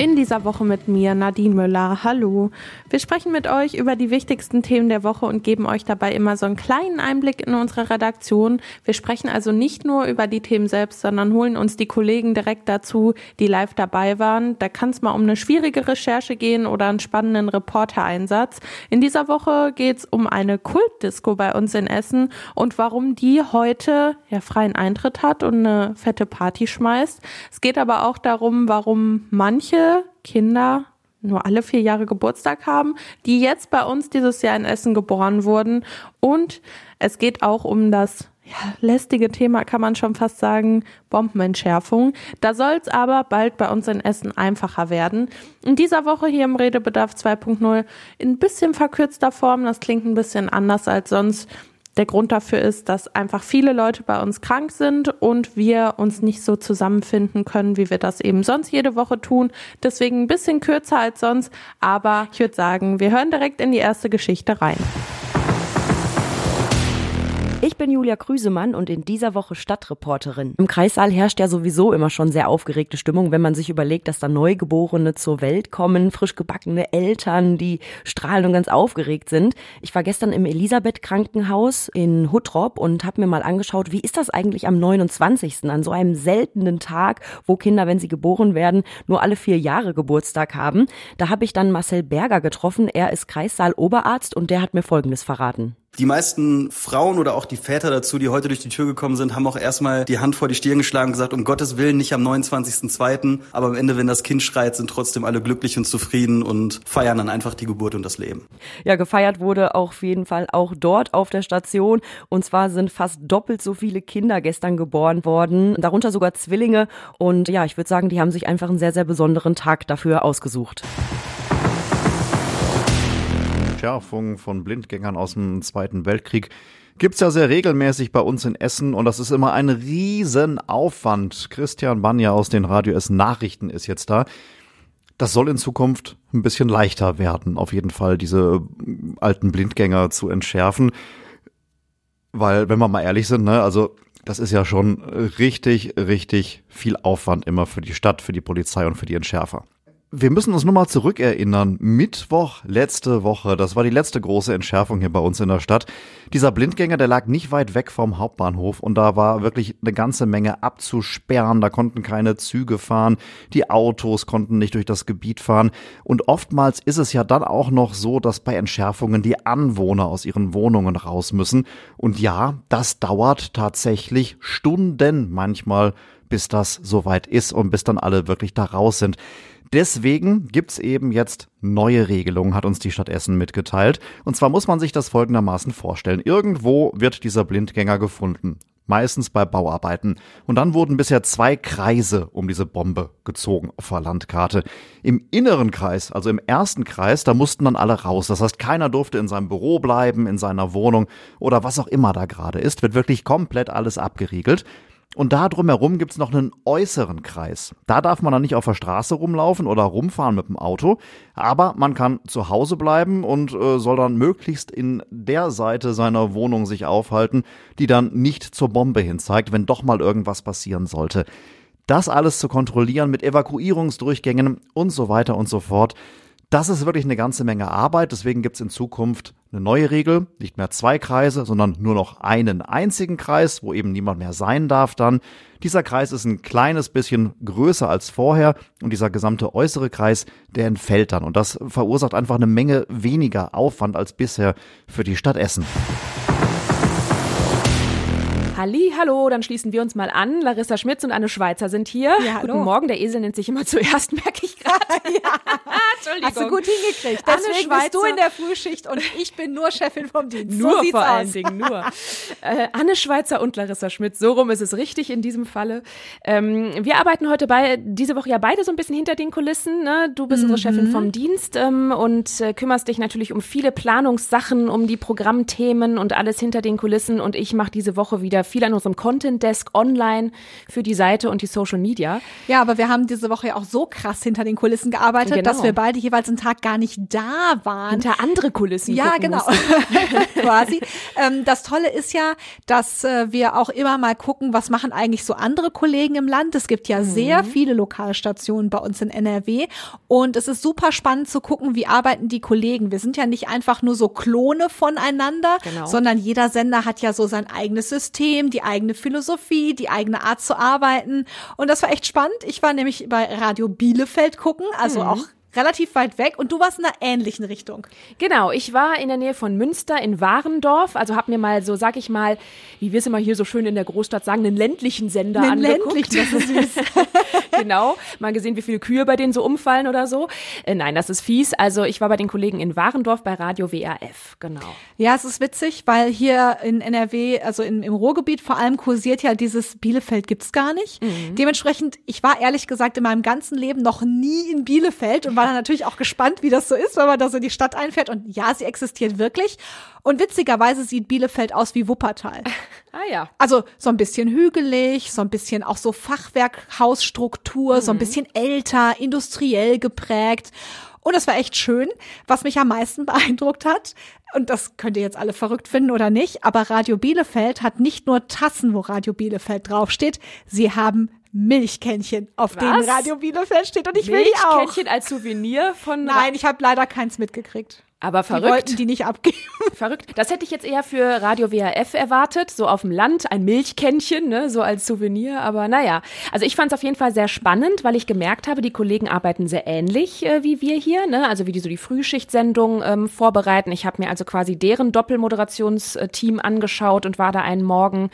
in dieser Woche mit mir, Nadine Müller. Hallo. Wir sprechen mit euch über die wichtigsten Themen der Woche und geben euch dabei immer so einen kleinen Einblick in unsere Redaktion. Wir sprechen also nicht nur über die Themen selbst, sondern holen uns die Kollegen direkt dazu, die live dabei waren. Da kann es mal um eine schwierige Recherche gehen oder einen spannenden Reportereinsatz. In dieser Woche geht es um eine Kultdisco bei uns in Essen und warum die heute ja freien Eintritt hat und eine fette Party schmeißt. Es geht aber auch darum, warum manche Kinder nur alle vier Jahre Geburtstag haben, die jetzt bei uns dieses Jahr in Essen geboren wurden. Und es geht auch um das ja, lästige Thema, kann man schon fast sagen, Bombenentschärfung. Da soll es aber bald bei uns in Essen einfacher werden. In dieser Woche hier im Redebedarf 2.0 in ein bisschen verkürzter Form. Das klingt ein bisschen anders als sonst. Der Grund dafür ist, dass einfach viele Leute bei uns krank sind und wir uns nicht so zusammenfinden können, wie wir das eben sonst jede Woche tun. Deswegen ein bisschen kürzer als sonst, aber ich würde sagen, wir hören direkt in die erste Geschichte rein. Ich bin Julia Krüsemann und in dieser Woche Stadtreporterin. Im Kreissaal herrscht ja sowieso immer schon sehr aufgeregte Stimmung, wenn man sich überlegt, dass da Neugeborene zur Welt kommen, frisch gebackene Eltern, die strahlen und ganz aufgeregt sind. Ich war gestern im Elisabeth Krankenhaus in Huttrop und habe mir mal angeschaut, wie ist das eigentlich am 29. an so einem seltenen Tag, wo Kinder, wenn sie geboren werden, nur alle vier Jahre Geburtstag haben. Da habe ich dann Marcel Berger getroffen. Er ist Kreissaal-Oberarzt und der hat mir Folgendes verraten. Die meisten Frauen oder auch die Väter dazu, die heute durch die Tür gekommen sind, haben auch erstmal die Hand vor die Stirn geschlagen und gesagt, um Gottes Willen nicht am 29.02., aber am Ende, wenn das Kind schreit, sind trotzdem alle glücklich und zufrieden und feiern dann einfach die Geburt und das Leben. Ja, gefeiert wurde auf jeden Fall auch dort auf der Station und zwar sind fast doppelt so viele Kinder gestern geboren worden, darunter sogar Zwillinge und ja, ich würde sagen, die haben sich einfach einen sehr, sehr besonderen Tag dafür ausgesucht. Entschärfung von Blindgängern aus dem Zweiten Weltkrieg gibt es ja sehr regelmäßig bei uns in Essen und das ist immer ein Riesenaufwand. Christian Banja aus den Radio Essen Nachrichten ist jetzt da. Das soll in Zukunft ein bisschen leichter werden, auf jeden Fall diese alten Blindgänger zu entschärfen. Weil, wenn wir mal ehrlich sind, ne, also das ist ja schon richtig, richtig viel Aufwand immer für die Stadt, für die Polizei und für die Entschärfer. Wir müssen uns nur mal zurückerinnern. Mittwoch letzte Woche, das war die letzte große Entschärfung hier bei uns in der Stadt. Dieser Blindgänger, der lag nicht weit weg vom Hauptbahnhof und da war wirklich eine ganze Menge abzusperren. Da konnten keine Züge fahren, die Autos konnten nicht durch das Gebiet fahren. Und oftmals ist es ja dann auch noch so, dass bei Entschärfungen die Anwohner aus ihren Wohnungen raus müssen. Und ja, das dauert tatsächlich Stunden manchmal, bis das soweit ist und bis dann alle wirklich da raus sind. Deswegen gibt's eben jetzt neue Regelungen, hat uns die Stadt Essen mitgeteilt. Und zwar muss man sich das folgendermaßen vorstellen. Irgendwo wird dieser Blindgänger gefunden. Meistens bei Bauarbeiten. Und dann wurden bisher zwei Kreise um diese Bombe gezogen auf der Landkarte. Im inneren Kreis, also im ersten Kreis, da mussten dann alle raus. Das heißt, keiner durfte in seinem Büro bleiben, in seiner Wohnung oder was auch immer da gerade ist. Wird wirklich komplett alles abgeriegelt. Und da drumherum gibt's noch einen äußeren Kreis. Da darf man dann nicht auf der Straße rumlaufen oder rumfahren mit dem Auto, aber man kann zu Hause bleiben und äh, soll dann möglichst in der Seite seiner Wohnung sich aufhalten, die dann nicht zur Bombe hin zeigt, wenn doch mal irgendwas passieren sollte. Das alles zu kontrollieren mit Evakuierungsdurchgängen und so weiter und so fort. Das ist wirklich eine ganze Menge Arbeit, deswegen gibt's in Zukunft eine neue Regel, nicht mehr zwei Kreise, sondern nur noch einen einzigen Kreis, wo eben niemand mehr sein darf dann. Dieser Kreis ist ein kleines bisschen größer als vorher und dieser gesamte äußere Kreis, der entfällt dann und das verursacht einfach eine Menge weniger Aufwand als bisher für die Stadt Essen. Halli, hallo, dann schließen wir uns mal an. Larissa Schmitz und Anne Schweizer sind hier. Ja, hallo. Guten Morgen, der Esel nennt sich immer zuerst, merke ich gerade. ja. Entschuldigung. Hast du gut hingekriegt. Deswegen Anne bist du in der Frühschicht und ich bin nur Chefin vom Dienst. Nur so vor aus. allen Dingen, nur. äh, Anne Schweizer und Larissa Schmitz, so rum ist es richtig in diesem Falle. Ähm, wir arbeiten heute bei, diese Woche ja beide so ein bisschen hinter den Kulissen. Ne? Du bist mhm. unsere Chefin vom Dienst ähm, und äh, kümmerst dich natürlich um viele Planungssachen, um die Programmthemen und alles hinter den Kulissen und ich mache diese Woche wieder viel an unserem Content Desk online für die Seite und die Social Media. Ja, aber wir haben diese Woche ja auch so krass hinter den Kulissen gearbeitet, genau. dass wir beide jeweils einen Tag gar nicht da waren. Hinter andere Kulissen. Ja, genau. Quasi. Ähm, das Tolle ist ja, dass äh, wir auch immer mal gucken, was machen eigentlich so andere Kollegen im Land. Es gibt ja mhm. sehr viele Lokalstationen bei uns in NRW und es ist super spannend zu gucken, wie arbeiten die Kollegen. Wir sind ja nicht einfach nur so Klone voneinander, genau. sondern jeder Sender hat ja so sein eigenes System, die eigene Philosophie, die eigene Art zu arbeiten. Und das war echt spannend. Ich war nämlich bei Radio Bielefeld gucken, also mhm. auch relativ weit weg und du warst in einer ähnlichen Richtung. Genau, ich war in der Nähe von Münster in Warendorf, also habe mir mal so, sag ich mal, wie wir es immer hier so schön in der Großstadt sagen, einen ländlichen Sender einen angeguckt. Ländlichen, das ist süß. genau, mal gesehen, wie viele Kühe bei denen so umfallen oder so. Äh, nein, das ist fies. Also ich war bei den Kollegen in Warendorf bei Radio WRF, genau. Ja, es ist witzig, weil hier in NRW, also in, im Ruhrgebiet vor allem kursiert ja dieses Bielefeld gibt's gar nicht. Mhm. Dementsprechend, ich war ehrlich gesagt in meinem ganzen Leben noch nie in Bielefeld und war dann natürlich auch gespannt, wie das so ist, wenn man da so in die Stadt einfährt. Und ja, sie existiert wirklich. Und witzigerweise sieht Bielefeld aus wie Wuppertal. Ah ja. Also so ein bisschen hügelig, so ein bisschen auch so Fachwerkhausstruktur, mhm. so ein mhm. bisschen älter, industriell geprägt. Und es war echt schön. Was mich am meisten beeindruckt hat, und das könnt ihr jetzt alle verrückt finden oder nicht, aber Radio Bielefeld hat nicht nur Tassen, wo Radio Bielefeld draufsteht, sie haben Milchkännchen, auf Was? denen Radio Bielefeld steht und ich will die auch. Milchkännchen als Souvenir von Nein, ich habe leider keins mitgekriegt. Aber verrückt. Die wollten die nicht abgeben. Verrückt. Das hätte ich jetzt eher für Radio WRF erwartet, so auf dem Land, ein Milchkännchen, ne, so als Souvenir. Aber naja, also ich fand es auf jeden Fall sehr spannend, weil ich gemerkt habe, die Kollegen arbeiten sehr ähnlich äh, wie wir hier, ne, also wie die so die Frühschichtsendung ähm, vorbereiten. Ich habe mir also quasi deren Doppelmoderationsteam angeschaut und war da einen Morgen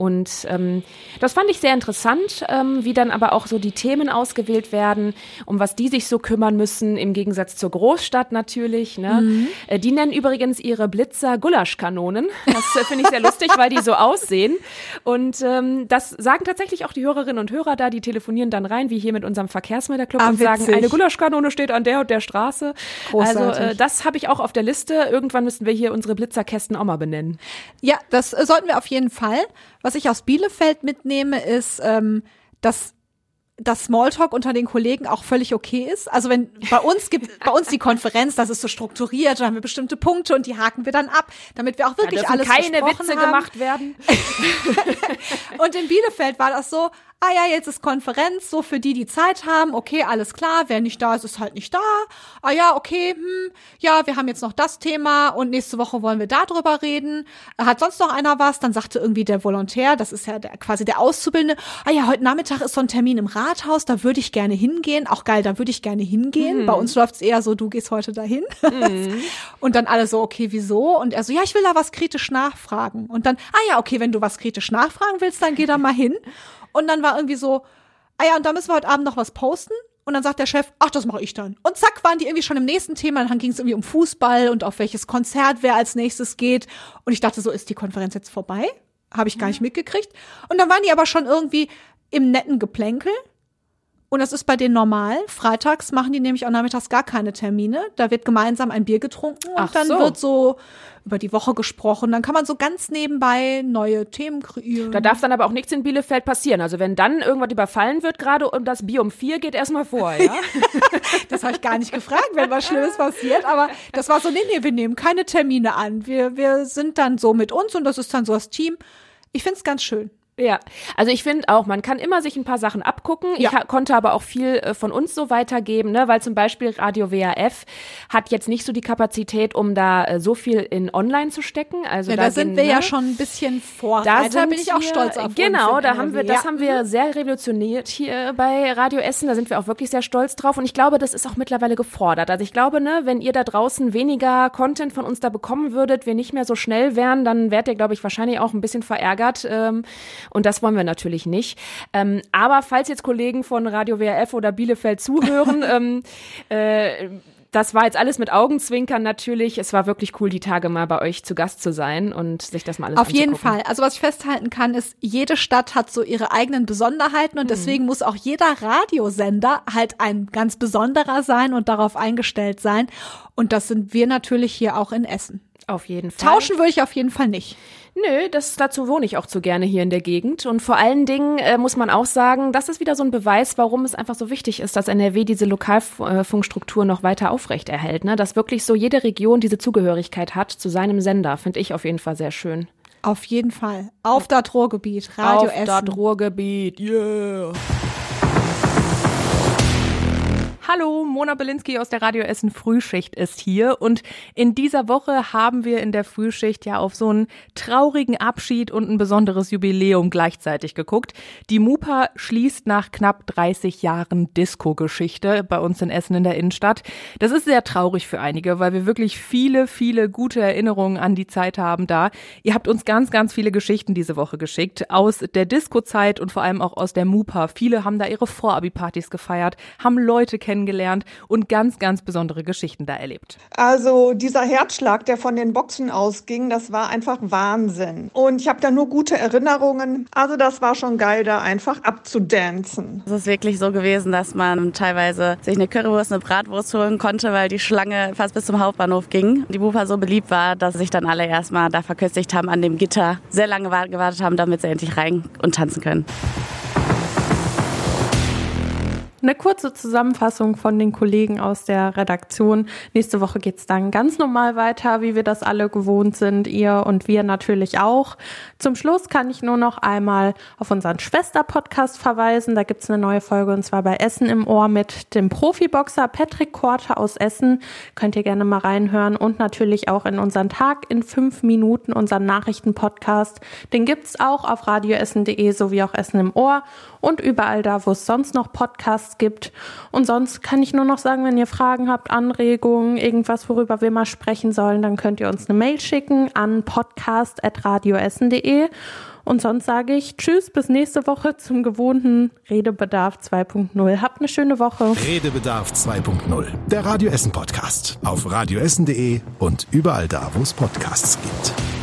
und ähm, das fand ich sehr interessant, ähm, wie dann aber auch so die Themen ausgewählt werden, um was die sich so kümmern müssen, im Gegensatz zur Großstadt natürlich. Ne? Mhm. Äh, die nennen übrigens ihre Blitzer Gulaschkanonen. Das äh, finde ich sehr lustig, weil die so aussehen. Und ähm, das sagen tatsächlich auch die Hörerinnen und Hörer da, die telefonieren dann rein, wie hier mit unserem Verkehrsmelderclub ah, und sagen, eine Gulaschkanone steht an der und der Straße. Großartig. Also äh, das habe ich auch auf der Liste. Irgendwann müssten wir hier unsere Blitzerkästen auch mal benennen. Ja, das sollten wir auf jeden Fall. Was ich aus Bielefeld mitnehme, ist, ähm, dass dass Smalltalk unter den Kollegen auch völlig okay ist. Also wenn bei uns gibt bei uns die Konferenz, das ist so strukturiert, da haben wir bestimmte Punkte und die haken wir dann ab, damit wir auch wirklich da alles keine Witze haben. gemacht werden. und in Bielefeld war das so, ah ja, jetzt ist Konferenz, so für die, die Zeit haben, okay, alles klar, wer nicht da ist, ist halt nicht da. Ah ja, okay, hm, ja, wir haben jetzt noch das Thema und nächste Woche wollen wir darüber reden. Hat sonst noch einer was? Dann sagte irgendwie der Volontär, das ist ja der, quasi der Auszubildende, ah ja, heute Nachmittag ist so ein Termin im Rathaus, da würde ich gerne hingehen. Auch geil, da würde ich gerne hingehen. Mhm. Bei uns läuft's eher so, du gehst heute dahin. Mhm. und dann alle so, okay, wieso? Und er so, ja, ich will da was kritisch nachfragen. Und dann, ah ja, okay, wenn du was kritisch nachfragen willst, dann geh da mal hin. Und dann war irgendwie so, ah ja, und da müssen wir heute Abend noch was posten. Und dann sagt der Chef, ach, das mache ich dann. Und zack, waren die irgendwie schon im nächsten Thema. Dann ging es irgendwie um Fußball und auf welches Konzert wer als nächstes geht. Und ich dachte so, ist die Konferenz jetzt vorbei? Habe ich gar nicht mitgekriegt. Und dann waren die aber schon irgendwie im netten Geplänkel. Und das ist bei denen normal. Freitags machen die nämlich auch nachmittags gar keine Termine. Da wird gemeinsam ein Bier getrunken und Ach dann so. wird so über die Woche gesprochen. Dann kann man so ganz nebenbei neue Themen kreieren. Da darf dann aber auch nichts in Bielefeld passieren. Also wenn dann irgendwas überfallen wird, gerade um das Bier um vier geht erstmal vor, ja? das habe ich gar nicht gefragt, wenn was Schlimmes passiert. Aber das war so, nee, nee, wir nehmen keine Termine an. Wir, wir sind dann so mit uns und das ist dann so das Team. Ich find's ganz schön. Ja, also ich finde auch, man kann immer sich ein paar Sachen abgucken. Ja. Ich konnte aber auch viel äh, von uns so weitergeben, ne? weil zum Beispiel Radio WAF hat jetzt nicht so die Kapazität, um da äh, so viel in Online zu stecken. Also ja, da, da sind wir ne? ja schon ein bisschen vor. Da also bin ich auch stolz auf Genau, uns da haben wir, das ja. haben wir sehr revolutioniert hier bei Radio Essen. Da sind wir auch wirklich sehr stolz drauf. Und ich glaube, das ist auch mittlerweile gefordert. Also ich glaube, ne, wenn ihr da draußen weniger Content von uns da bekommen würdet, wir nicht mehr so schnell wären, dann wärt ihr, glaube ich, wahrscheinlich auch ein bisschen verärgert. Ähm, und das wollen wir natürlich nicht. Ähm, aber falls jetzt Kollegen von Radio WRF oder Bielefeld zuhören, ähm, äh, Das war jetzt alles mit Augenzwinkern natürlich. Es war wirklich cool, die Tage mal bei euch zu Gast zu sein und sich das mal alles Auf jeden Fall. Also was ich festhalten kann, ist, jede Stadt hat so ihre eigenen Besonderheiten und mhm. deswegen muss auch jeder Radiosender halt ein ganz besonderer sein und darauf eingestellt sein. Und das sind wir natürlich hier auch in Essen. Auf jeden Fall. Tauschen würde ich auf jeden Fall nicht. Nö, das, dazu wohne ich auch zu gerne hier in der Gegend. Und vor allen Dingen äh, muss man auch sagen, das ist wieder so ein Beweis, warum es einfach so wichtig ist, dass NRW diese Lokalfunkstruktur noch weiter aufrechterhält. Ne? Dass wirklich so jede Region diese Zugehörigkeit hat zu seinem Sender, finde ich auf jeden Fall sehr schön. Auf jeden Fall. Auf das Ruhrgebiet, Radio Auf Essen. Auf das Ruhrgebiet, yeah. Hallo, Mona Belinsky aus der Radio Essen Frühschicht ist hier und in dieser Woche haben wir in der Frühschicht ja auf so einen traurigen Abschied und ein besonderes Jubiläum gleichzeitig geguckt. Die Mupa schließt nach knapp 30 Jahren Disco-Geschichte bei uns in Essen in der Innenstadt. Das ist sehr traurig für einige, weil wir wirklich viele, viele gute Erinnerungen an die Zeit haben da. Ihr habt uns ganz, ganz viele Geschichten diese Woche geschickt aus der Disco-Zeit und vor allem auch aus der Mupa. Viele haben da ihre Vorabi-Partys gefeiert, haben Leute kennengelernt, kennengelernt und ganz, ganz besondere Geschichten da erlebt. Also dieser Herzschlag, der von den Boxen ausging, das war einfach Wahnsinn. Und ich habe da nur gute Erinnerungen. Also das war schon geil, da einfach abzudancen. Es ist wirklich so gewesen, dass man teilweise sich eine Currywurst, eine Bratwurst holen konnte, weil die Schlange fast bis zum Hauptbahnhof ging. Die Bufa so beliebt war, dass sich dann alle erstmal da verköstigt haben an dem Gitter, sehr lange gewartet haben, damit sie endlich rein und tanzen können. Eine kurze Zusammenfassung von den Kollegen aus der Redaktion. Nächste Woche geht's dann ganz normal weiter, wie wir das alle gewohnt sind, ihr und wir natürlich auch. Zum Schluss kann ich nur noch einmal auf unseren Schwester-Podcast verweisen. Da gibt's eine neue Folge und zwar bei Essen im Ohr mit dem Profiboxer Patrick Korte aus Essen. Könnt ihr gerne mal reinhören und natürlich auch in unseren Tag in fünf Minuten, unseren Nachrichten-Podcast. Den gibt's auch auf radioessen.de sowie auch Essen im Ohr und überall da, wo es sonst noch Podcasts gibt. Und sonst kann ich nur noch sagen, wenn ihr Fragen habt, Anregungen, irgendwas, worüber wir mal sprechen sollen, dann könnt ihr uns eine Mail schicken an podcast.radioessen.de. Und sonst sage ich Tschüss, bis nächste Woche zum gewohnten Redebedarf 2.0. Habt eine schöne Woche. Redebedarf 2.0, der Radio Essen Podcast. Auf radioessen.de und überall da, wo es Podcasts gibt.